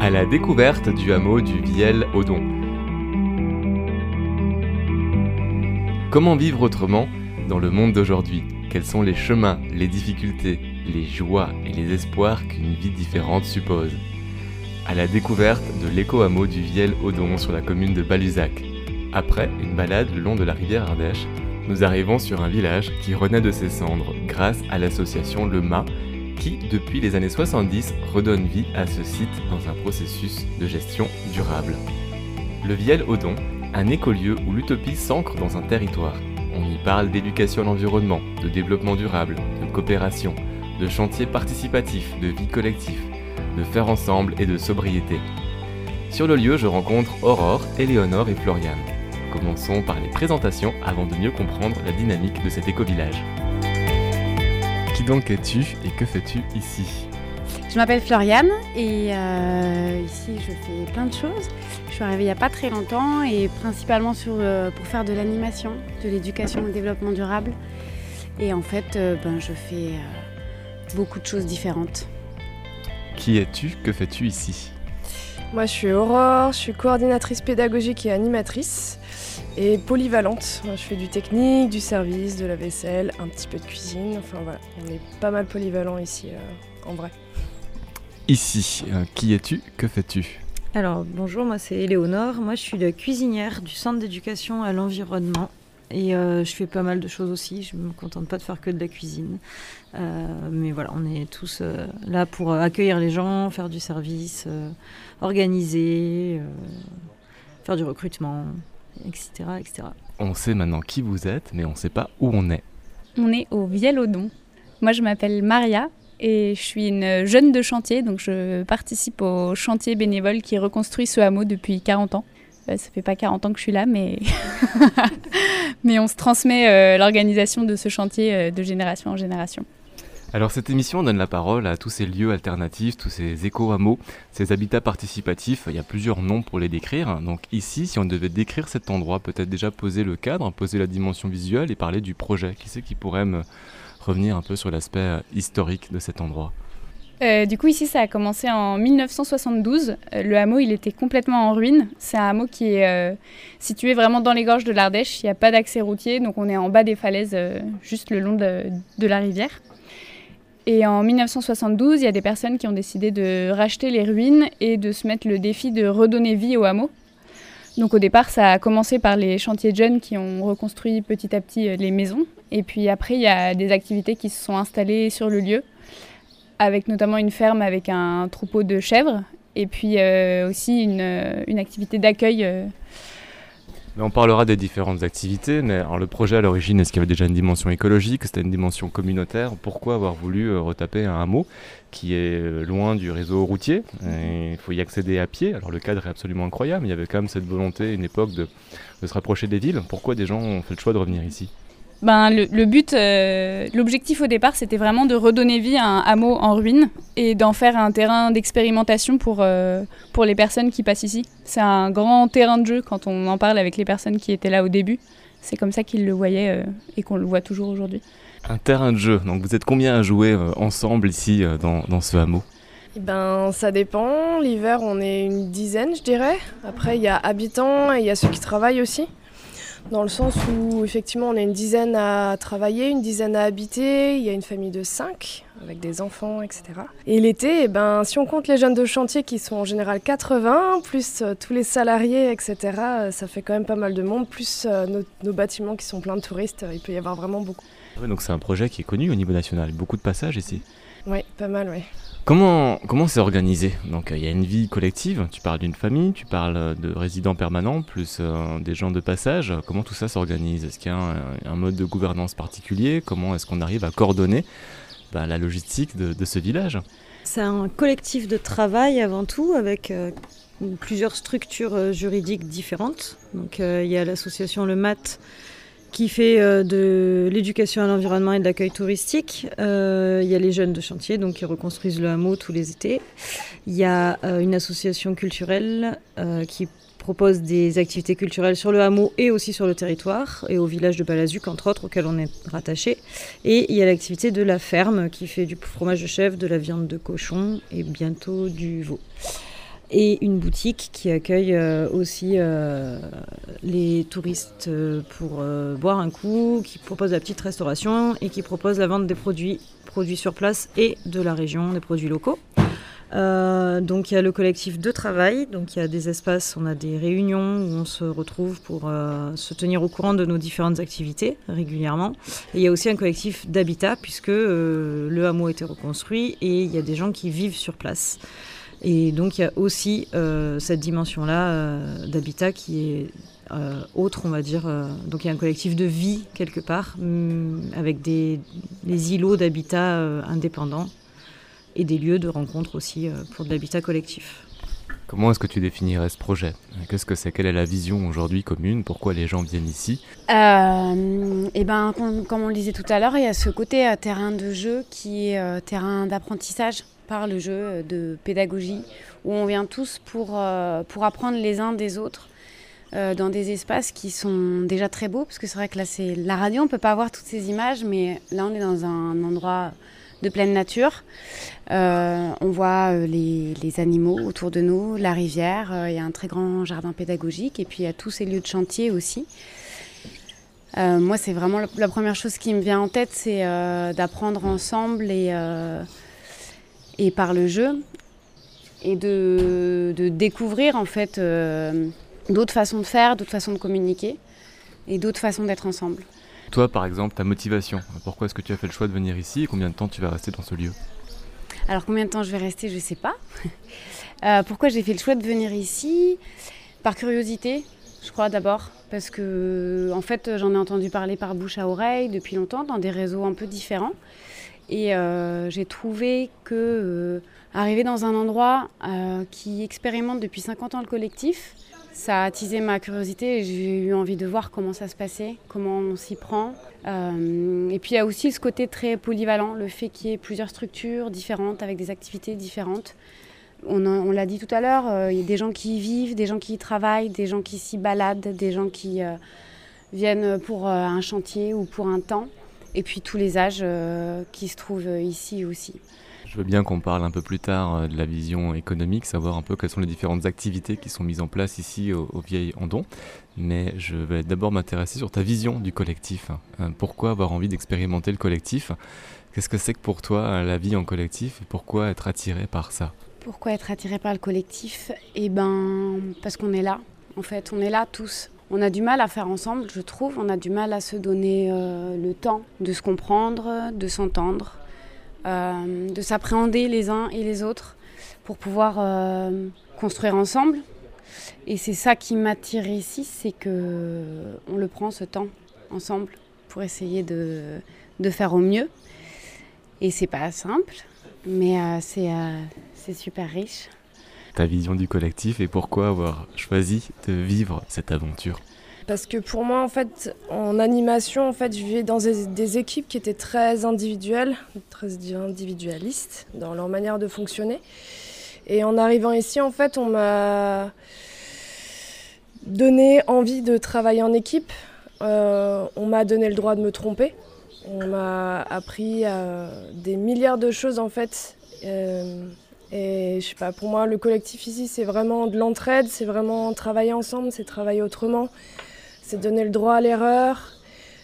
à la découverte du hameau du Viel-Odon. Comment vivre autrement dans le monde d'aujourd'hui? Quels sont les chemins, les difficultés, les joies et les espoirs qu'une vie différente suppose? À la découverte de l'éco-hameau du Viel-Odon sur la commune de Baluzac. Après une balade le long de la rivière Ardèche, nous arrivons sur un village qui renaît de ses cendres grâce à l'association Le Mât qui, depuis les années 70, redonne vie à ce site dans un processus de gestion durable. Le Viel-Odon, un écolieu où l'utopie s'ancre dans un territoire. On y parle d'éducation à l'environnement, de développement durable, de coopération, de chantier participatif, de vie collective, de faire ensemble et de sobriété. Sur le lieu, je rencontre Aurore, Éléonore et Floriane. Commençons par les présentations avant de mieux comprendre la dynamique de cet éco-village. Qui donc es-tu et que fais-tu ici Je m'appelle Floriane et euh, ici je fais plein de choses. Je suis arrivée il n'y a pas très longtemps et principalement sur, euh, pour faire de l'animation, de l'éducation au développement durable. Et en fait, euh, ben, je fais beaucoup de choses différentes. Qui es-tu Que fais-tu ici Moi je suis Aurore, je suis coordinatrice pédagogique et animatrice et polyvalente. Je fais du technique, du service, de la vaisselle, un petit peu de cuisine. Enfin voilà, on est pas mal polyvalent ici euh, en vrai. Ici, euh, qui es-tu? Que fais-tu? Alors bonjour, moi c'est Éléonore. Moi je suis la cuisinière du centre d'éducation à l'environnement. Et euh, je fais pas mal de choses aussi. Je me contente pas de faire que de la cuisine. mais voilà, on est tous là pour accueillir les gens, faire du service, organiser, faire du recrutement etc., On sait maintenant qui vous êtes, mais on ne sait pas où on est. On est au Vielodon. Moi, je m'appelle Maria et je suis une jeune de chantier, donc je participe au chantier bénévole qui reconstruit ce hameau depuis 40 ans. Euh, ça fait pas 40 ans que je suis là, mais, mais on se transmet euh, l'organisation de ce chantier euh, de génération en génération. Alors cette émission donne la parole à tous ces lieux alternatifs, tous ces éco-hameaux, ces habitats participatifs. Il y a plusieurs noms pour les décrire. Donc ici, si on devait décrire cet endroit, peut-être déjà poser le cadre, poser la dimension visuelle et parler du projet. Qui c'est qui pourrait me revenir un peu sur l'aspect euh, historique de cet endroit? Euh, du coup, ici, ça a commencé en 1972. Euh, le hameau, il était complètement en ruine. C'est un hameau qui est situé vraiment dans les gorges de l'Ardèche. Il n'y a pas d'accès routier, donc on est en bas des falaises, juste le long de la rivière. Et en 1972, il y a des personnes qui ont décidé de racheter les ruines et de se mettre le défi de redonner vie au hameau. Donc au départ, ça a commencé par les chantiers de jeunes qui ont reconstruit petit à petit euh, les maisons. Et puis après, il y a des activités qui se sont installées sur le lieu, avec notamment une ferme avec un troupeau de chèvres, et puis euh, aussi euh, une activité d'accueil on parlera des différentes activités, mais le projet à l'origine, est-ce qu'il y avait déjà une dimension écologique C'était une dimension communautaire? Pourquoi avoir voulu euh, retaper un hameau qui est euh, loin du réseau routier? Il faut y accéder à pied. Alors le cadre est absolument incroyable, mais il y avait quand même cette volonté, une époque de se rapprocher des villes. Pourquoi des gens ont fait le choix de revenir ici? Ben, le, but, euh, l'objectif au départ, c'était vraiment de redonner vie à un hameau en ruine et d'en faire un terrain d'expérimentation pour, euh, pour les personnes qui passent ici. C'est un grand terrain de jeu quand on en parle avec les personnes qui étaient là au début. C'est comme ça qu'ils le voyaient euh, et qu'on le voit toujours aujourd'hui. Un terrain de jeu, donc vous êtes combien à jouer ensemble ici dans, dans ce hameau? Eh ben, ça dépend. L'hiver, on est une dizaine, je dirais. Après, il y a habitants et il y a ceux qui travaillent aussi dans le sens où effectivement on a une dizaine à travailler, une dizaine à habiter, il y a une famille de cinq avec des enfants, etc. Et l'été, eh ben, si on compte les jeunes de chantier qui sont en général 80, plus euh, tous les salariés, etc., euh, ça fait quand même pas mal de monde, plus euh, nos, bâtiments qui sont pleins de touristes, il peut y avoir vraiment beaucoup. donc c'est un projet qui est connu au niveau national, beaucoup de passages ici. Oui, pas mal, oui. Comment comment c'est organisé? Donc il y a une vie collective. Tu parles d'une famille, tu parles de résidents permanents plus euh, des gens de passage. Comment tout ça s'organise? Est-ce qu'il y a un, mode de gouvernance particulier? Comment est-ce qu'on arrive à coordonner? Bah, la logistique de, ce village C'est un collectif de travail avant tout avec euh, plusieurs structures euh, juridiques différentes. Donc il y a l'association Le Mat qui fait euh, de l'éducation à l'environnement et de l'accueil touristique. Euh, il y a les jeunes de chantier, donc qui reconstruisent le hameau tous les étés. Il y a euh, une association culturelle qui propose des activités culturelles sur le hameau et aussi sur le territoire, et au village de Balazuc, entre autres, auquel on est rattaché. Et il y a l'activité de la ferme qui fait du fromage de chèvre, de la viande de cochon et bientôt du veau. et une boutique qui accueille euh, aussi euh, les touristes euh, pour boire un coup, qui propose la petite restauration et qui propose la vente des produits, produits sur place et de la région, des produits locaux. Donc il y a le collectif de travail, donc il y a des espaces, on a des réunions où on se retrouve pour se tenir au courant de nos différentes activités régulièrement. Et il y a aussi un collectif d'habitat puisque le hameau a été reconstruit et il y a des gens qui vivent sur place. Et donc il y a aussi euh, cette dimension-là euh, d'habitat qui est euh, autre, on va dire. donc il y a un collectif de vie quelque part, mm, avec des, îlots d'habitat indépendants et des lieux de rencontre aussi pour de l'habitat collectif. Comment est-ce que tu définirais ce projet? Qu'est-ce que c'est? Quelle est la vision aujourd'hui commune? Pourquoi les gens viennent ici? Euh, et ben, comme, on le disait tout à l'heure, il y a ce côté terrain de jeu qui est terrain d'apprentissage par le jeu de pédagogie, où on vient tous pour, euh, pour apprendre les uns des autres euh, dans des espaces qui sont déjà très beaux, parce que c'est vrai que là, c'est la radio, on ne peut pas avoir toutes ces images, mais là, on est dans un endroit de pleine nature. Euh, on voit les, les, animaux autour de nous, la rivière, il y a un très grand jardin pédagogique, et puis il y a tous ces lieux de chantier aussi. moi, c'est vraiment la, première chose qui me vient en tête, c'est d'apprendre ensemble et par le jeu et de, découvrir en fait euh, d'autres façons de faire, d'autres façons de communiquer et d'autres façons d'être ensemble. Toi par exemple, ta motivation, pourquoi est-ce que tu as fait le choix de venir ici et combien de temps tu vas rester dans ce lieu? Alors combien de temps je vais rester, je ne sais pas. Euh, pourquoi j'ai fait le choix de venir ici? Par curiosité, je crois d'abord, parce que en fait j'en ai entendu parler par bouche à oreille depuis longtemps dans des réseaux un peu différents. Et euh, j'ai trouvé que euh, dans un endroit qui expérimente depuis 50 ans le collectif, ça a attisé ma curiosité et j'ai eu envie de voir comment ça se passait, comment on s'y prend. et puis il y a aussi ce côté très polyvalent, le fait qu'il y ait plusieurs structures différentes avec des activités différentes. On, l'a dit tout à l'heure, il y a des gens qui y vivent, des gens qui y travaillent, des gens qui s'y baladent, des gens qui viennent pour un chantier ou pour un temps et puis tous les âges euh, qui se trouvent ici aussi. Je veux bien qu'on parle un peu plus tard euh, de la vision économique, savoir un peu quelles sont les différentes activités qui sont mises en place ici au, Vieil Andon. Mais je vais d'abord m'intéresser sur ta vision du collectif. Euh, pourquoi avoir envie d'expérimenter le collectif? Qu'est-ce que c'est que pour toi la vie en collectif? Et pourquoi être attiré par ça? Pourquoi être attiré par le collectif? Eh ben, parce qu'on est là. En fait, on est là tous on a du mal à faire ensemble, je trouve. On a du mal à se donner euh, le temps de se comprendre, de s'entendre, euh, de s'appréhender les uns et les autres pour pouvoir euh, construire ensemble. Et c'est ça qui m'attire ici, c'est que on le prend ce temps ensemble pour essayer de, de faire au mieux. Et c'est pas simple, mais c'est super riche ta vision du collectif et pourquoi avoir choisi de vivre cette aventure? Parce que pour moi, en fait, en animation, en fait, je vivais dans des, équipes qui étaient très individuelles, très individualistes dans leur manière de fonctionner. Et en arrivant ici, en fait, on m'a donné envie de travailler en équipe. Euh, on m'a donné le droit de me tromper. On m'a appris euh, des milliards de choses, en fait. Euh, et je sais pas, pour moi, le collectif ici, c'est vraiment de l'entraide, c'est vraiment travailler ensemble, c'est travailler autrement, c'est donner le droit à l'erreur,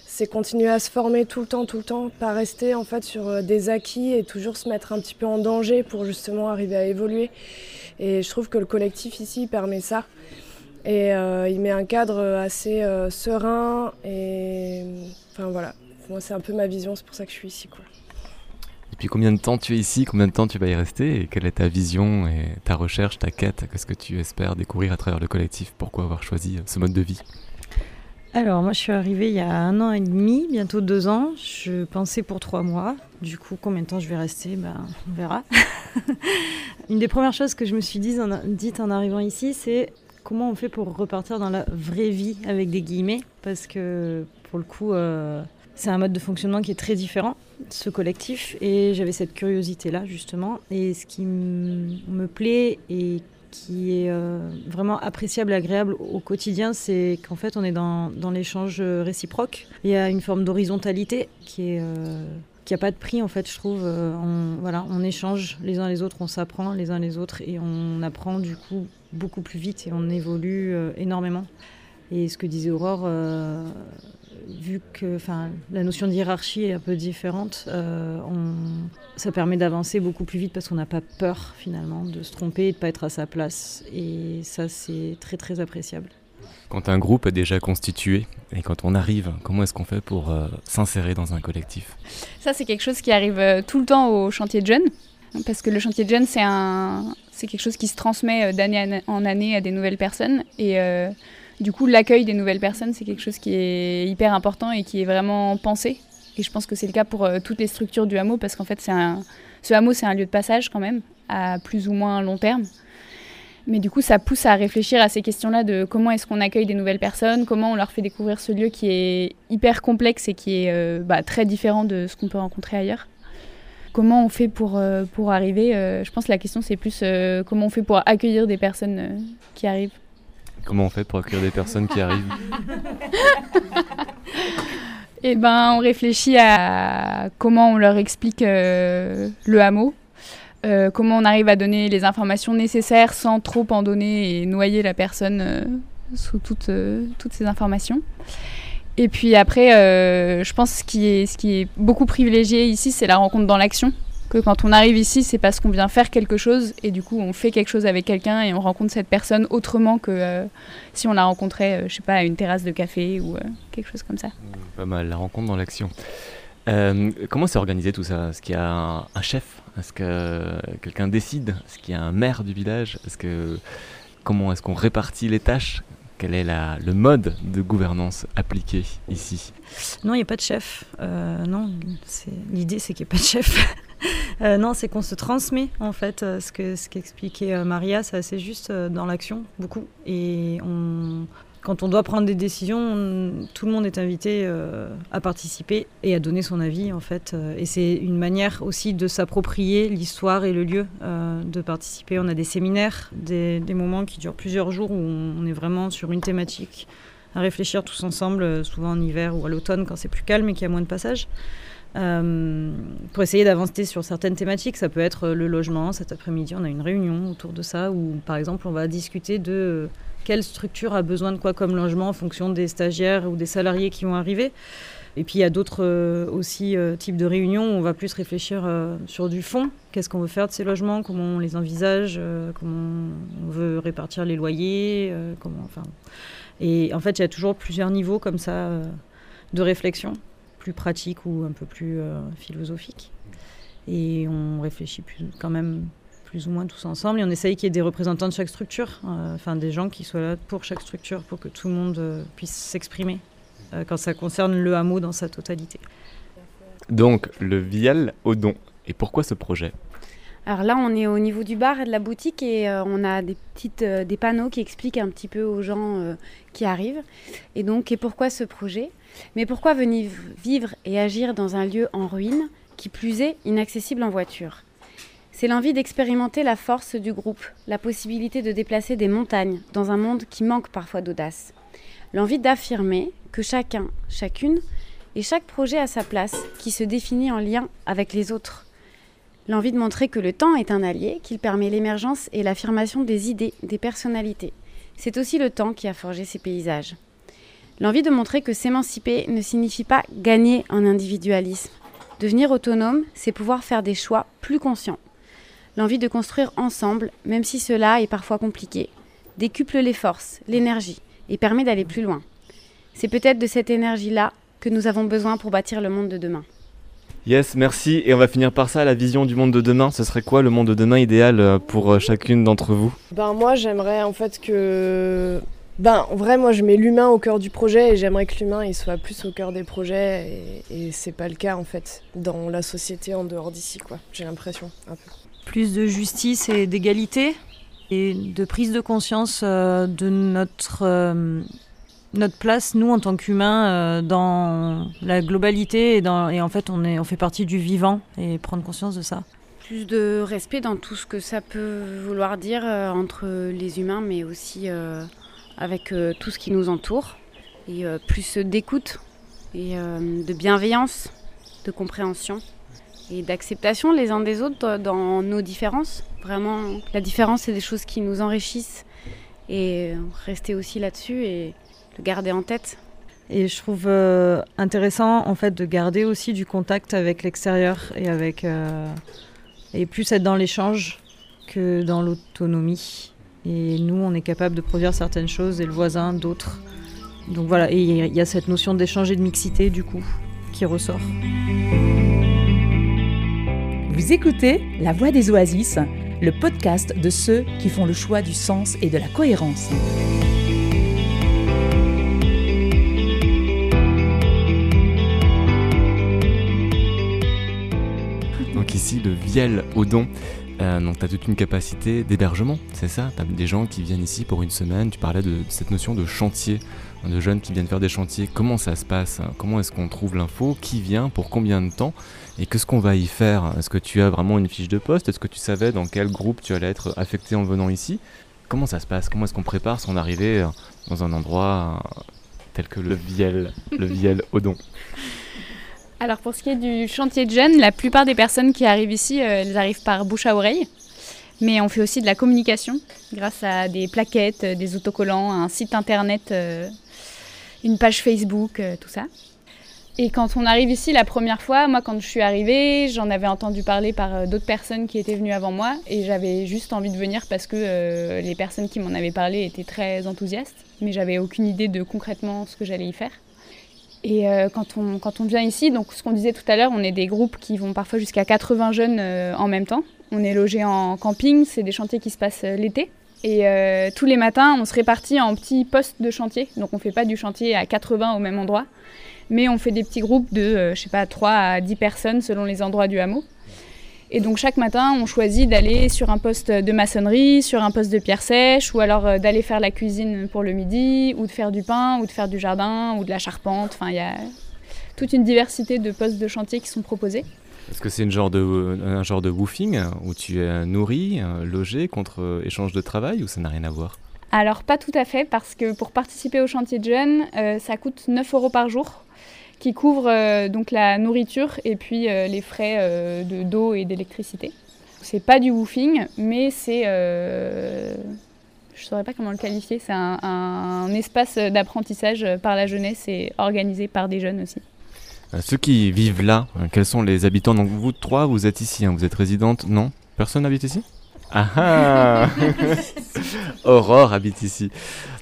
c'est continuer à se former tout le temps, tout le temps, pas rester en fait sur euh, des acquis et toujours se mettre un petit peu en danger pour justement arriver à évoluer. Et je trouve que le collectif ici permet ça. Et euh, il met un cadre assez euh, serein et enfin voilà, moi c'est un peu ma vision, c'est pour ça que je suis ici quoi. Depuis combien de temps tu es ici Combien de temps tu vas y rester Et quelle est ta vision et ta recherche, ta quête? Qu'est-ce que tu espères découvrir à travers le collectif? Pourquoi avoir choisi ce mode de vie? Alors moi je suis arrivée il y a un an et demi, bientôt deux ans. Je pensais pour trois mois. Du coup combien de temps je vais rester? Ben, On verra. Une des premières choses que je me suis en, en arrivant ici, c'est comment on fait pour repartir dans la vraie vie avec des guillemets? Parce que pour le coup, euh, c'est un mode de fonctionnement qui est très différent, ce collectif, et j'avais cette curiosité-là justement. Et ce qui me plaît et qui est euh, vraiment appréciable et agréable au quotidien, c'est qu'en fait on est dans, l'échange réciproque. Il y a une forme d'horizontalité qui est... Euh, pas de prix en fait, je trouve. voilà, on échange les uns les autres, on s'apprend les uns les autres et on apprend du coup beaucoup plus vite et on évolue énormément. Et ce que disait Aurore, vu que la notion de hiérarchie est un peu différente, euh, ça permet d'avancer beaucoup plus vite parce qu'on n'a pas peur finalement de se tromper et de ne pas être à sa place. Et ça, c'est très très appréciable. Quand un groupe est déjà constitué et quand on arrive, comment est-ce qu'on fait pour euh, s'insérer dans un collectif? Ça, c'est quelque chose qui arrive euh, tout le temps au chantier de jeunes. Parce que le chantier de jeunes, c'est, un, c'est quelque chose qui se transmet d'année en année à des nouvelles personnes. Et du coup, l'accueil des nouvelles personnes, c'est quelque chose qui est hyper important et qui est vraiment pensé. Et je pense que c'est le cas pour euh, toutes les structures du hameau, parce qu'en fait, ce hameau, c'est un lieu de passage quand même, à plus ou moins long terme. Mais du coup, ça pousse à réfléchir à ces questions-là de comment est-ce qu'on accueille des nouvelles personnes, comment on leur fait découvrir ce lieu qui est hyper complexe et qui est euh, bah, très différent de ce qu'on peut rencontrer ailleurs. Comment on fait pour, euh, pour arriver Je pense que la question, c'est plus comment on fait pour accueillir des personnes qui arrivent. Comment on fait pour accueillir des personnes qui arrivent Eh ben, on réfléchit à comment on leur explique euh, le hameau, euh, comment on arrive à donner les informations nécessaires sans trop en donner et noyer la personne euh, sous toutes, toutes ces informations. Et puis après, je pense que qui, est, ce qui est beaucoup privilégié ici, c'est la rencontre dans l'action que quand on arrive ici, c'est parce qu'on vient faire quelque chose et du coup on fait quelque chose avec quelqu'un et on rencontre cette personne autrement que euh, si on la rencontrait, euh, je sais pas, à une terrasse de café ou euh, quelque chose comme ça. Mmh, pas mal, la rencontre dans l'action. comment c'est organisé tout ça? Est-ce qu'il y a un, chef? Est-ce que quelqu'un décide? Est-ce qu'il y a un maire du village? Est-ce que comment est-ce qu'on répartit les tâches? Quel est la, le mode de gouvernance appliqué ici? Non, il n'y a pas de chef. non, l'idée c'est qu'il n'y ait pas de chef. Euh, non, c'est qu'on se transmet en fait euh, ce que ce qu'expliquait euh, Maria, c'est assez juste dans l'action beaucoup. Et quand on doit prendre des décisions, tout le monde est invité à participer et à donner son avis en fait. et c'est une manière aussi de s'approprier l'histoire et le lieu, de participer. On a des séminaires, des, des, moments qui durent plusieurs jours où on est vraiment sur une thématique à réfléchir tous ensemble, souvent en hiver ou à l'automne quand c'est plus calme et qu'il y a moins de passages. Euh, pour essayer d'avancer sur certaines thématiques. Ça peut être le logement. Cet après-midi, on a une réunion autour de ça où, par exemple, on va discuter de quelle structure a besoin de quoi comme logement en fonction des stagiaires ou des salariés qui vont arriver. Et puis il y a d'autres euh, aussi euh, types de réunions où on va plus réfléchir sur du fond. Qu'est-ce qu'on veut faire de ces logements? Comment on les envisage? Comment on veut répartir les loyers? Et en fait, il y a toujours plusieurs niveaux comme ça de réflexion pratique ou un peu plus euh, philosophique. Et on réfléchit plus, quand même plus ou moins tous ensemble et on essaye qu'il y ait des représentants de chaque structure, euh, enfin des gens qui soient là pour chaque structure pour que tout le monde euh, puisse s'exprimer quand ça concerne le hameau dans sa totalité. Donc le Vial au don. Et pourquoi ce projet? Alors là, on est au niveau du bar et de la boutique et on a des petites des panneaux qui expliquent un petit peu aux gens qui arrivent. Et donc, et pourquoi ce projet? Mais pourquoi venir vivre et agir dans un lieu en ruine, qui plus est inaccessible en voiture? C'est l'envie d'expérimenter la force du groupe, la possibilité de déplacer des montagnes dans un monde qui manque parfois d'audace. L'envie d'affirmer que chacun, chacune, et chaque projet a sa place, qui se définit en lien avec les autres. L'envie de montrer que le temps est un allié, qu'il permet l'émergence et l'affirmation des idées, des personnalités. C'est aussi le temps qui a forgé ces paysages. L'envie de montrer que s'émanciper ne signifie pas gagner en individualisme. Devenir autonome, c'est pouvoir faire des choix plus conscients. L'envie de construire ensemble, même si cela est parfois compliqué, décuple les forces, l'énergie, et permet d'aller plus loin. C'est peut-être de cette énergie-là que nous avons besoin pour bâtir le monde de demain. Yes, merci. Et on va finir par ça, la vision du monde de demain. Ce serait quoi le monde de demain idéal euh, pour euh, chacune d'entre vous? Ben moi, j'aimerais en fait que ben, en vrai, moi, je mets l'humain au cœur du projet et j'aimerais que l'humain il soit plus au cœur des projets. Et, et c'est pas le cas, en fait, dans la société en dehors d'ici, quoi. J'ai l'impression, un peu. Plus de justice et d'égalité et de prise de conscience euh, de notre, euh, notre place, nous, en tant qu'humains, euh, dans la globalité. Et, en fait, on, est, on fait partie du vivant et prendre conscience de ça plus de respect dans tout ce que ça peut vouloir dire entre les humains, mais aussi avec euh, tout ce qui nous entoure et euh, plus d'écoute et euh, de bienveillance de compréhension et d'acceptation les uns des autres dans nos différences. Vraiment, la différence, c'est des choses qui nous enrichissent et rester aussi là-dessus le garder en tête. Et je trouve euh, intéressant en fait de garder aussi du contact avec l'extérieur et avec euh, et plus être dans l'échange que dans l'autonomie. Et nous, on est capable de produire certaines choses et le voisin d'autres. Donc voilà, et il y a cette notion d'échange et de mixité du coup qui ressort. Vous écoutez La Voix des Oasis, le podcast de ceux qui font le choix du sens et de la cohérence. Donc ici, le Viel Odon. Euh, donc tu as toute une capacité d'hébergement, c'est ça? Tu as des gens qui viennent ici pour une semaine. Tu parlais de cette notion de chantier, de jeunes qui viennent faire des chantiers. Comment ça se passe? Comment est-ce qu'on trouve l'info? Qui vient? Pour combien de temps? Et qu'est-ce qu'on va y faire? Est-ce que tu as vraiment une fiche de poste? Est-ce que tu savais dans quel groupe tu allais être affecté en venant ici? Comment ça se passe? Comment est-ce qu'on prépare son arrivée dans un endroit tel que le Viel, le Viel Odon alors pour ce qui est du chantier de jeunes, la plupart des personnes qui arrivent ici, euh, elles arrivent par bouche à oreille. Mais on fait aussi de la communication grâce à des plaquettes, euh, des autocollants, un site internet, euh, une page Facebook, tout ça. Et quand on arrive ici la première fois, moi quand je suis arrivée, j'en avais entendu parler par d'autres personnes qui étaient venues avant moi et j'avais juste envie de venir parce que les personnes qui m'en avaient parlé étaient très enthousiastes, mais j'avais aucune idée de concrètement ce que j'allais y faire. Et euh, quand, on, vient ici, donc ce qu'on disait tout à l'heure, on est des groupes qui vont parfois jusqu'à 80 jeunes euh, en même temps. On est logé en camping, c'est des chantiers qui se passent euh, l'été. Et tous les matins, on se répartit en petits postes de chantier. Donc on ne fait pas du chantier à 80 au même endroit, mais on fait des petits groupes de, je pas, 3 à 10 personnes selon les endroits du hameau. Et donc chaque matin, on choisit d'aller sur un poste de maçonnerie, sur un poste de pierre sèche, ou alors euh, d'aller faire la cuisine pour le midi, ou de faire du pain, ou de faire du jardin, ou de la charpente. Enfin, il y a toute une diversité de postes de chantier qui sont proposés. Est-ce que c'est genre de, un genre de woofing où tu es nourri, euh, logé contre euh, échange de travail ou ça n'a rien à voir? Alors pas tout à fait parce que pour participer au chantier de jeunes, ça coûte 9 euros par jour qui couvre euh, donc la nourriture et puis euh, les frais euh, de d'eau et d'électricité. C'est pas du woofing, mais c'est je saurais pas comment le qualifier. C'est un, espace d'apprentissage par la jeunesse et organisé par des jeunes aussi. Ceux qui vivent là, quels sont les habitants? Donc vous trois, vous êtes ici, hein, vous êtes résidente Non? Personne n'habite ici? Ah ah Aurore habite ici.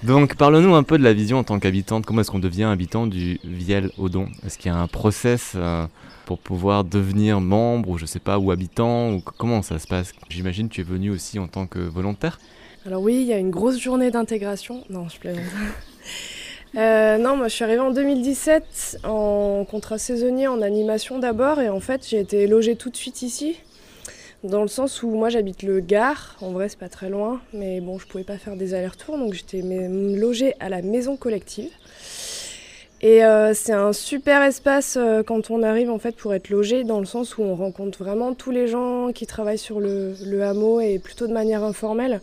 Donc parle-nous un peu de la vision en tant qu'habitante. Comment est-ce qu'on devient habitant du Viel Odon Est-ce qu'il y a un process euh, pour pouvoir devenir membre ou je sais pas, ou habitant ou Comment ça se passe? J'imagine que tu es venu aussi en tant que volontaire Alors oui, il y a une grosse journée d'intégration. Non, je plaisante. Euh, non, moi je suis arrivée en 2017 en contrat saisonnier en animation d'abord et en fait j'ai été logée tout de suite ici dans le sens où moi j'habite le Gard, en vrai c'est pas très loin, mais bon je pouvais pas faire des allers-retours, donc j'étais logée à la maison collective. Et euh, c'est un super espace euh, quand on arrive en fait pour être logé, dans le sens où on rencontre vraiment tous les gens qui travaillent sur le, hameau et plutôt de manière informelle.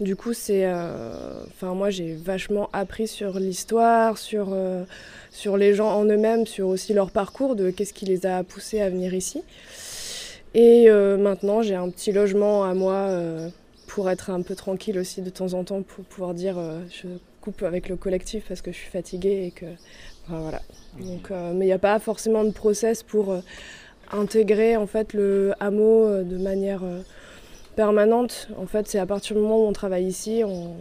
Du coup, c'est, euh, enfin moi j'ai vachement appris sur l'histoire, sur, sur les gens en eux-mêmes, sur aussi leur parcours, de qu'est-ce qui les a poussés à venir ici. Et euh, maintenant, j'ai un petit logement à moi euh, pour être un peu tranquille aussi de temps en temps, pour pouvoir dire euh, je coupe avec le collectif parce que je suis fatiguée et que. voilà. Donc, mais il n'y a pas forcément de process pour intégrer en fait le hameau de manière permanente. En fait, c'est à partir du moment où on travaille ici, on,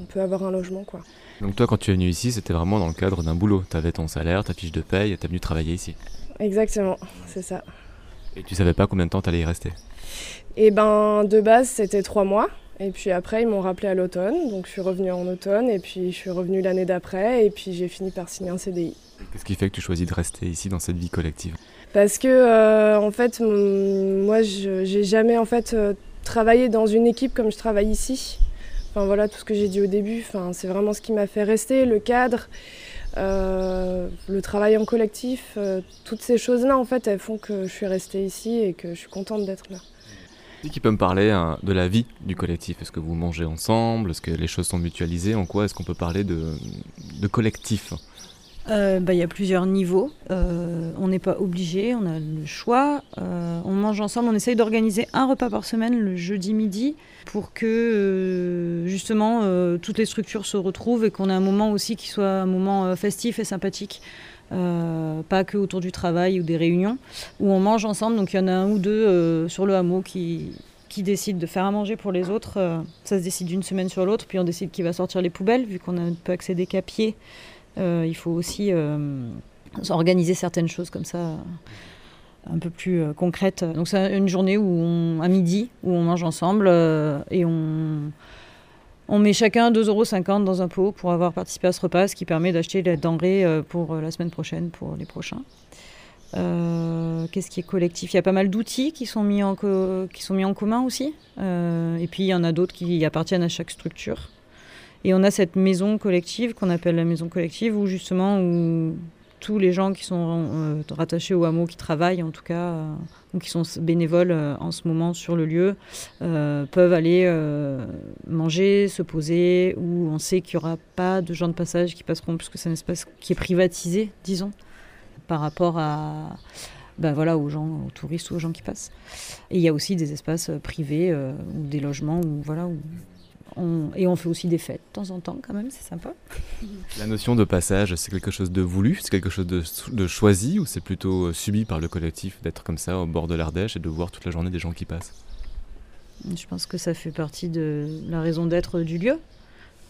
on, peut avoir un logement. quoi. Donc toi, quand tu es venu ici, c'était vraiment dans le cadre d'un boulot. Tu avais ton salaire, ta fiche de paye et tu es venu travailler ici. Exactement, c'est ça. Et tu savais pas combien de temps tu allais y rester? Eh ben, de base, c'était trois mois. Et puis après, ils m'ont rappelé à l'automne. Donc je suis revenue en automne. Et puis je suis revenue l'année d'après. Et puis j'ai fini par signer un CDI. Qu'est-ce qui fait que tu choisis de rester ici dans cette vie collective? Parce que, euh, en fait, moi, je j'ai jamais en fait euh, travaillé dans une équipe comme je travaille ici. Enfin voilà, tout ce que j'ai dit au début. Enfin, c'est vraiment ce qui m'a fait rester, le cadre. Euh, le travail en collectif, euh, toutes ces choses-là, en fait, elles font que je suis restée ici et que je suis contente d'être là. Qui peut me parler hein, de la vie du collectif? Est-ce que vous mangez ensemble? Est-ce que les choses sont mutualisées? En quoi est-ce qu'on peut parler de, collectif? Euh, bah, Il y a plusieurs niveaux. Euh, on n'est pas obligé, on a le choix. Euh, on mange ensemble, on essaye d'organiser un repas par semaine le jeudi midi pour que justement toutes les structures se retrouvent et qu'on ait un moment aussi qui soit un moment festif et sympathique. pas que autour du travail ou des réunions, où on mange ensemble. Donc il y en a un ou deux sur le hameau qui, qui décident de faire à manger pour les autres. ça se décide d'une semaine sur l'autre, puis on décide qui va sortir les poubelles, vu qu'on ne peut accéder qu'à pied. Euh, il faut aussi euh, organiser certaines choses comme ça un peu plus euh, concrètes. Donc c'est une journée où à midi où on mange ensemble et on, on met chacun 2,50 euros dans un pot pour avoir participé à ce repas, ce qui permet d'acheter les denrées pour la semaine prochaine, pour les prochains. Qu'est-ce qui est collectif? Il y a pas mal d'outils qui, sont mis en qui sont mis en commun aussi. et puis il y en a d'autres qui appartiennent à chaque structure. Et on a cette maison collective qu'on appelle la maison collective où justement tous les gens qui sont euh, rattachés au hameau, qui travaillent en tout cas, euh, ou qui sont bénévoles euh, en ce moment sur le lieu, peuvent aller manger, se poser, où on sait qu'il n'y aura pas de gens de passage qui passeront, puisque c'est un espace qui est privatisé, disons, par rapport à, ben voilà, aux gens, aux touristes ou aux gens qui passent. Et il y a aussi des espaces privés ou des logements où, voilà, où et on fait aussi des fêtes de temps en temps, quand même, c'est sympa. La notion de passage, c'est quelque chose de voulu, c'est quelque chose de, choisi, ou c'est plutôt euh, subi par le collectif d'être comme ça au bord de l'Ardèche et de voir toute la journée des gens qui passent? Je pense que ça fait partie de la raison d'être du lieu.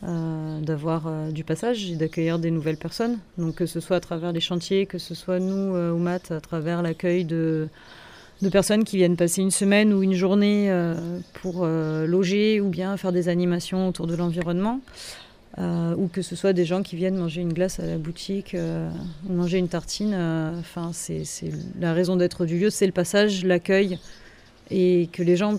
Euh, d'avoir euh, du passage et d'accueillir des nouvelles personnes. Donc que ce soit à travers les chantiers, que ce soit nous au MAT à travers l'accueil de, de personnes qui viennent passer une semaine ou une journée euh, pour euh, loger ou bien faire des animations autour de l'environnement. Euh, ou que ce soit des gens qui viennent manger une glace à la boutique ou manger une tartine. Enfin, c'est la raison d'être du lieu, c'est le passage, l'accueil, et que les gens,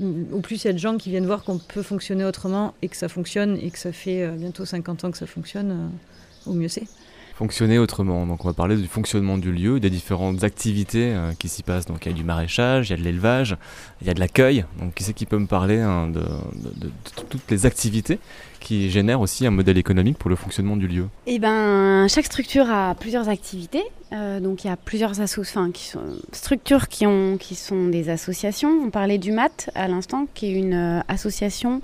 au plus il y a de gens qui viennent voir qu'on peut fonctionner autrement et que ça fonctionne et que ça fait bientôt 50 ans que ça fonctionne, au mieux c'est fonctionner autrement. Donc on va parler du fonctionnement du lieu, des différentes activités euh, qui s'y passent. Donc il y a du maraîchage, il y a de l'élevage, il y a de l'accueil. Donc qui c'est qui peut me parler hein, de, toutes les activités qui génèrent aussi un modèle économique pour le fonctionnement du lieu? Eh ben, chaque structure a plusieurs activités. Euh, donc il y a plusieurs structures qui sont des associations. On parlait du MAT à l'instant, qui est une euh, association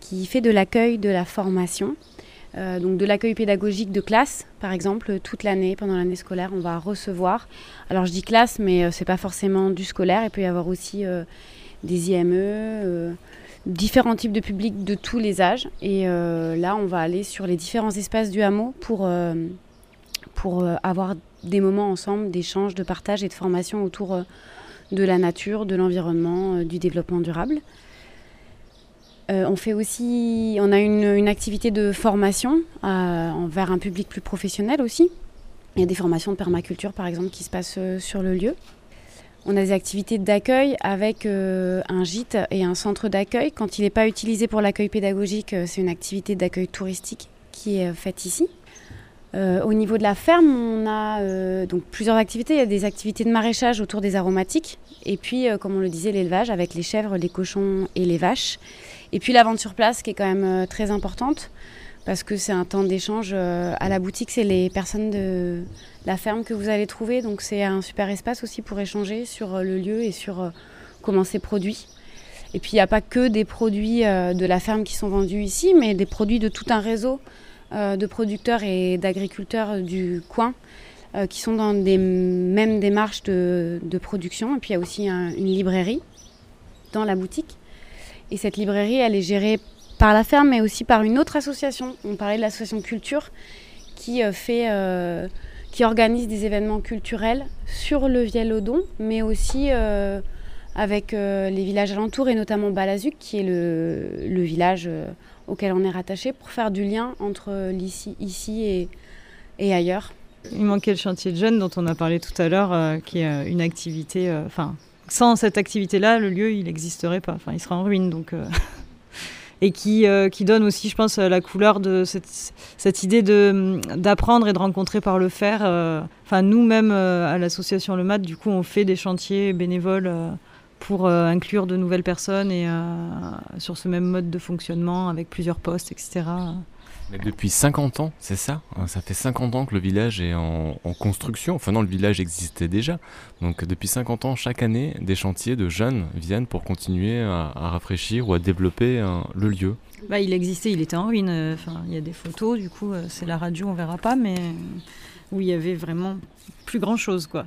qui fait de l'accueil, de la formation euh, donc de l'accueil pédagogique de classe, par exemple, toute l'année, pendant l'année scolaire, on va recevoir. Alors je dis classe, mais euh, ce n'est pas forcément du scolaire. Il peut y avoir aussi euh, des IME, différents types de publics de tous les âges. Et là, on va aller sur les différents espaces du hameau pour, pour avoir des moments ensemble d'échange, de partage et de formation autour de la nature, de l'environnement, du développement durable. Euh, on fait aussi, on a une, activité de formation euh, envers un public plus professionnel aussi. Il y a des formations de permaculture par exemple qui se passent euh, sur le lieu. On a des activités d'accueil avec un gîte et un centre d'accueil. Quand il n'est pas utilisé pour l'accueil pédagogique, c'est une activité d'accueil touristique qui est faite ici. au niveau de la ferme, on a donc plusieurs activités. Il y a des activités de maraîchage autour des aromatiques. Et puis, comme on le disait, l'élevage avec les chèvres, les cochons et les vaches. Et puis la vente sur place qui est quand même euh, très importante parce que c'est un temps d'échange euh, à la boutique, c'est les personnes de la ferme que vous allez trouver. Donc c'est un super espace aussi pour échanger sur euh, le lieu et sur comment c'est produit. Et puis il n'y a pas que des produits de la ferme qui sont vendus ici, mais des produits de tout un réseau de producteurs et d'agriculteurs du coin qui sont dans des mêmes démarches de, production. Et puis il y a aussi une librairie dans la boutique. Et cette librairie, elle est gérée par la ferme, mais aussi par une autre association. On parlait de l'association Culture, qui euh, fait, euh, qui organise des événements culturels sur le Vielle-Odon, mais aussi euh, avec les villages alentours et notamment Balazuc, qui est le, village auquel on est rattaché, pour faire du lien entre ici et, et ailleurs. Il manquait le chantier de jeunes dont on a parlé tout à l'heure, qui est une activité, enfin sans cette activité-là, le lieu, il n'existerait pas. Enfin, il sera en ruine. Donc, euh, et qui, euh, qui donne aussi, je pense, la couleur de cette, cette idée d'apprendre et de rencontrer par le faire. Euh, enfin, nous-mêmes, à l'association Le Mat, du coup, on fait des chantiers bénévoles pour inclure de nouvelles personnes et sur ce même mode de fonctionnement avec plusieurs postes, etc. depuis 50 ans, c'est ça hein, Ça fait 50 ans que le village est en, construction. Enfin non, le village existait déjà. Donc depuis 50 ans, chaque année, des chantiers de jeunes viennent pour continuer à, rafraîchir ou à développer le lieu. Bah, il existait, il était en ruine. Enfin, il y a des photos, du coup, euh, c'est la radio, on verra pas, mais où il y avait vraiment plus grand chose, quoi.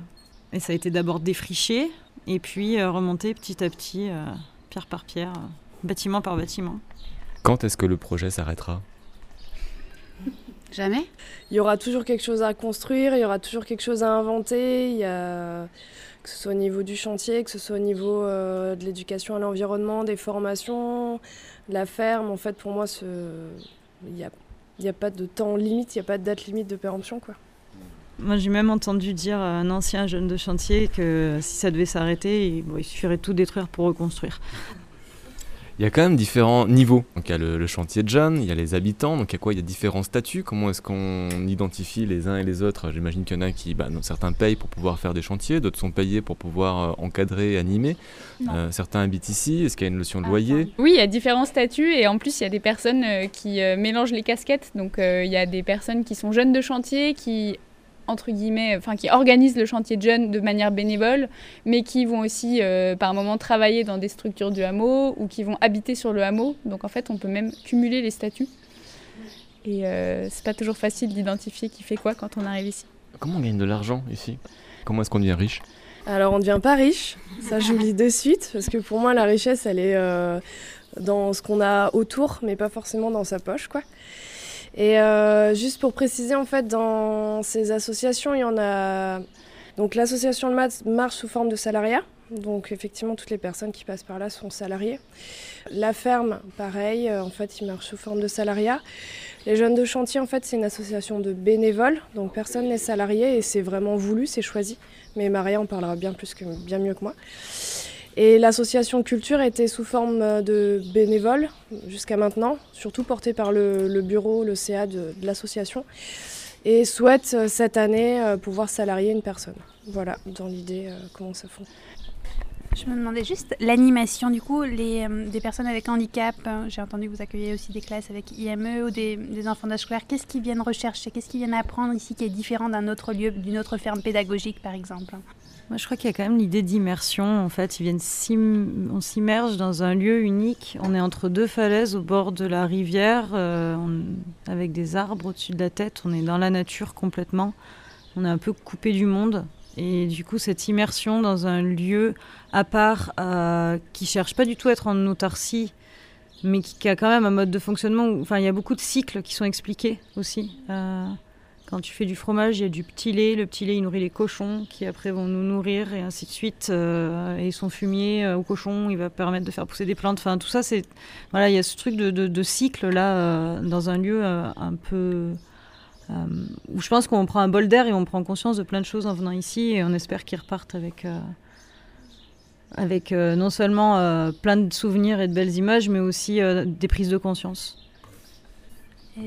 Et ça a été d'abord défriché, et puis euh, remonté petit à petit, euh, pierre par pierre, bâtiment par bâtiment. Quand est-ce que le projet s'arrêtera? Jamais Il y aura toujours quelque chose à construire, il y aura toujours quelque chose à inventer, il y a... que ce soit au niveau du chantier, que ce soit au niveau euh, de l'éducation à l'environnement, des formations, de la ferme. En fait, pour moi, ce... il n'y a... a, pas de temps limite, il n'y a pas de date limite de péremption. Quoi. Moi, j'ai même entendu dire à un ancien jeune de chantier que si ça devait s'arrêter, il suffirait de tout détruire pour reconstruire. Il y a quand même différents niveaux. Donc il y a le, chantier de jeunes, il y a les habitants, donc il y a quoi? Il y a différents statuts. Comment est-ce qu'on identifie les uns et les autres? J'imagine qu'il y en a qui, bah, certains payent pour pouvoir faire des chantiers, d'autres sont payés pour pouvoir euh, encadrer animer. Euh, certains habitent ici. Est-ce qu'il y a une notion de ah, loyer? Oui, il y a différents statuts et en plus il y a des personnes euh, qui mélangent les casquettes. Donc il y a des personnes qui sont jeunes de chantier, qui entre guillemets, enfin qui organisent le chantier de jeunes de manière bénévole, mais qui vont aussi euh, par moment travailler dans des structures du hameau ou qui vont habiter sur le hameau. Donc en fait, on peut même cumuler les statuts. Et euh, c'est pas toujours facile d'identifier qui fait quoi quand on arrive ici. Comment on gagne de l'argent ici? Comment est-ce qu'on devient riche? Alors on ne devient pas riche, ça je vous le dis de suite, parce que pour moi la richesse elle est euh, dans ce qu'on a autour, mais pas forcément dans sa poche quoi. Et euh, juste pour préciser, en fait, dans ces associations, il y en a. Donc l'association de maths marche sous forme de salariat. Donc effectivement, toutes les personnes qui passent par là sont salariées. La ferme, pareil, euh, en fait, il marche sous forme de salariat. Les jeunes de chantier, en fait, c'est une association de bénévoles, donc personne n'est salarié et c'est vraiment voulu, c'est choisi. Mais Maria en parlera bien plus bien mieux que moi. Et l'association culture était sous forme euh, de bénévoles jusqu'à maintenant, surtout portée par le, bureau, le CA de, l'association, et souhaite euh, cette année euh, pouvoir salarier une personne. Voilà, dans l'idée, comment ça fonctionne. Je me demandais juste l'animation, du coup, les, des personnes avec handicap, j'ai entendu que vous accueillez aussi des classes avec IME ou des, des enfants d'âge scolaire, qu'est-ce qu'ils viennent rechercher, qu'est-ce qu'ils viennent apprendre ici qui est différent d'un autre lieu, d'une autre ferme pédagogique par exemple? Moi, je crois qu'il y a quand même l'idée d'immersion. En fait, ils viennent on s'immerge dans un lieu unique. On est entre deux falaises au bord de la rivière, euh, avec des arbres au-dessus de la tête. On est dans la nature complètement. On est un peu coupé du monde. Et du coup, cette immersion dans un lieu à part, euh, qui cherche pas du tout à être en autarcie, mais qui, a quand même un mode de fonctionnement. Où, enfin, il y a beaucoup de cycles qui sont expliqués aussi. Euh, quand tu fais du fromage, il y a du petit lait. Le petit lait, il nourrit les cochons qui après vont nous nourrir et ainsi de suite. Euh, et son fumier euh, au cochon, il va permettre de faire pousser des plantes. Tout ça, c'est. Voilà, il y a ce truc de, cycle là, euh, dans un lieu un peu. où je pense qu'on prend un bol d'air et on prend conscience de plein de choses en venant ici et on espère qu'ils repartent avec. avec non seulement plein de souvenirs et de belles images, mais aussi des prises de conscience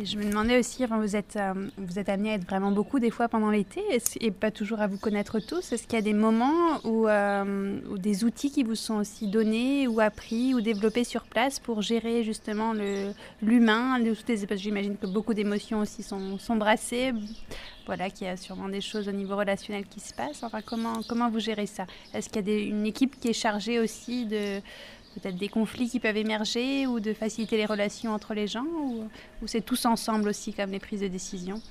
je me demandais aussi, enfin, vous êtes, euh, vous êtes amené à être vraiment beaucoup des fois pendant l'été et pas toujours à vous connaître tous. Est-ce qu'il y a des moments où, euh, des outils qui vous sont aussi donnés ou appris ou développés sur place pour gérer justement l'humain J'imagine que beaucoup d'émotions aussi sont, brassées. Voilà, qu'il y a sûrement des choses au niveau relationnel qui se passent. Enfin, comment vous gérez ça? Est-ce qu'il y a une équipe qui est chargée aussi de peut-être des conflits qui peuvent émerger ou de faciliter les relations entre les gens ou, c'est tous ensemble aussi comme les prises de décision?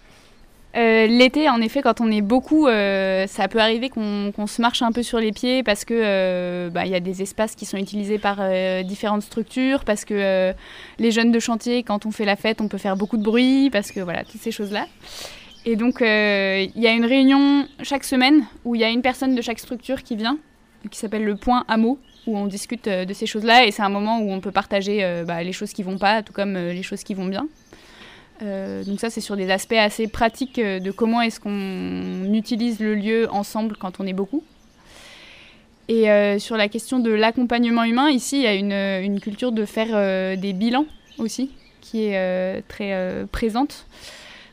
Euh, L'été, en effet, quand on est beaucoup, euh, ça peut arriver qu'on se marche un peu sur les pieds parce que euh, bah, il y a des espaces qui sont utilisés par différentes structures, parce que les jeunes de chantier, quand on fait la fête, on peut faire beaucoup de bruit, parce que voilà, toutes ces choses-là. Et donc, il y a une réunion chaque semaine où il y a une personne de chaque structure qui vient, qui s'appelle le point hameau, où on discute euh, de ces choses-là et c'est un moment où on peut partager euh, bah, les choses qui vont pas, tout comme euh, les choses qui vont bien. donc ça, c'est sur des aspects assez pratiques de comment est-ce qu'on utilise le lieu ensemble quand on est beaucoup. Et sur la question de l'accompagnement humain, ici, il y a une, une culture de faire des bilans aussi, qui est très présente.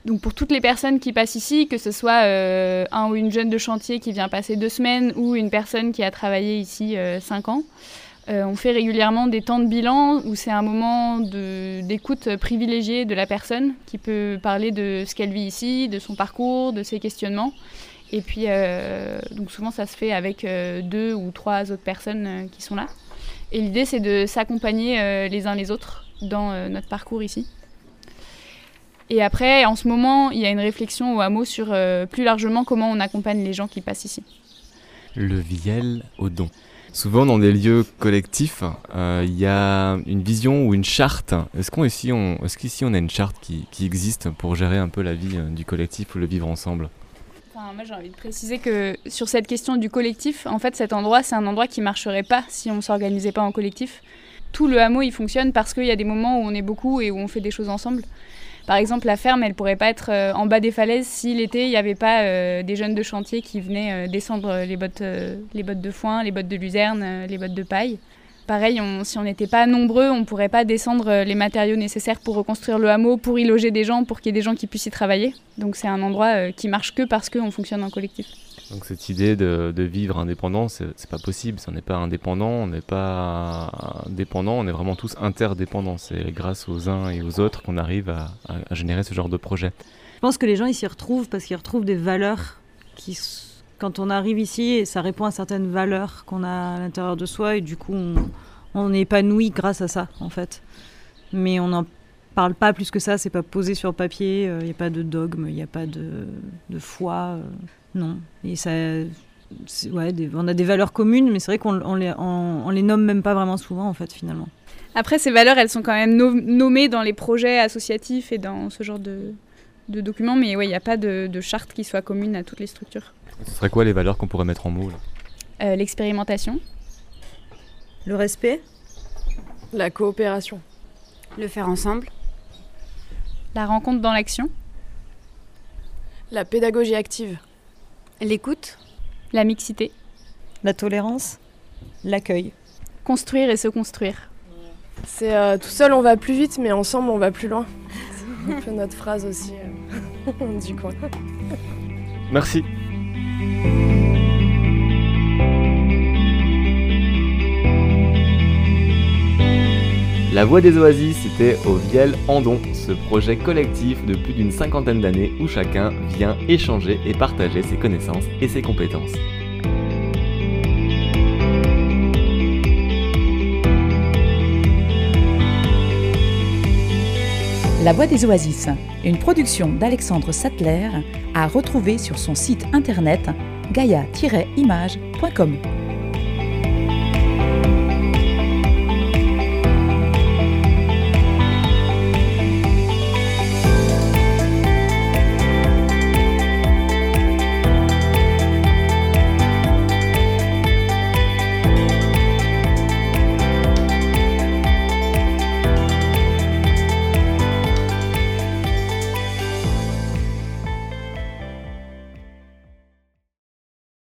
Donc pour toutes les personnes qui passent ici, que ce soit euh, un ou une jeune de chantier qui vient passer deux semaines ou une personne qui a travaillé ici euh, cinq ans, Euh, on fait régulièrement des temps de bilan où c'est un moment d'écoute privilégiée de la personne qui peut parler de ce qu'elle vit ici, de son parcours, de ses questionnements. Et puis, donc souvent, ça se fait avec deux ou trois autres personnes qui sont là. Et l'idée, c'est de s'accompagner les uns les autres dans notre parcours ici. Et après, en ce moment, il y a une réflexion au hameau sur plus largement comment on accompagne les gens qui passent ici. Le viel au don. Souvent dans des lieux collectifs, euh, il y a une vision ou une charte. Est-ce qu'ici on, est qu'ici on a une charte qui, qui, existe pour gérer un peu la vie euh, du collectif ou le vivre ensemble? Enfin, Moi j'ai envie de préciser que sur cette question du collectif, en fait cet endroit c'est un endroit qui marcherait pas si on ne s'organisait pas en collectif. Tout le hameau il fonctionne parce qu'il y a des moments où on est beaucoup et où on fait des choses ensemble. Par exemple, la ferme, elle pourrait pas être euh, en bas des falaises si l'été, il n'y avait pas euh, des jeunes de chantier qui venaient euh, descendre les bottes, les bottes de foin, les bottes de luzerne, les bottes de paille. Pareil, si on n'était pas nombreux, on ne pourrait pas descendre les matériaux nécessaires pour reconstruire le hameau, pour y loger des gens, pour qu'il y ait des gens qui puissent y travailler. Donc c'est un endroit qui marche que parce qu'on fonctionne en collectif. Donc cette idée de, vivre indépendant, c'est pas possible. Si on n'est pas indépendant, on n'est pas dépendant, on est vraiment tous interdépendants. C'est grâce aux uns et aux autres qu'on arrive à, générer ce genre de projet. Je pense que les gens ils s'y retrouvent parce qu'ils retrouvent des valeurs qui, quand on arrive ici, ça répond à certaines valeurs qu'on a à l'intérieur de soi et du coup on, on est épanoui grâce à ça en fait. Mais on n'en parle pas plus que ça, c'est pas posé sur papier, il euh, n'y a pas de dogme, il n'y a pas de, de foi. Euh. Non. Et ça, ouais, on a des valeurs communes, mais c'est vrai qu'on on les, on, les nomme même pas vraiment souvent, en fait, finalement. Après, ces valeurs, elles sont quand même nommées dans les projets associatifs et dans ce genre de, de documents, mais ouais, il n'y a pas de, de, charte qui soit commune à toutes les structures. Ce serait quoi les valeurs qu'on pourrait mettre en mots euh, L'expérimentation. Le respect. La coopération. Le faire ensemble. La rencontre dans l'action. La pédagogie active. L'écoute. La mixité. La tolérance. L'accueil. Construire et se construire. C'est euh, tout seul on va plus vite, mais ensemble on va plus loin. C'est un peu notre phrase aussi euh, du coin. Merci. La Voix des Oasis, c'était au Viel Andon, ce projet collectif de plus d'une cinquantaine d'années où chacun vient échanger et partager ses connaissances et ses compétences. La Voix des Oasis, une production d'Alexandre Sattler, à retrouver sur son site internet gaia-image.com.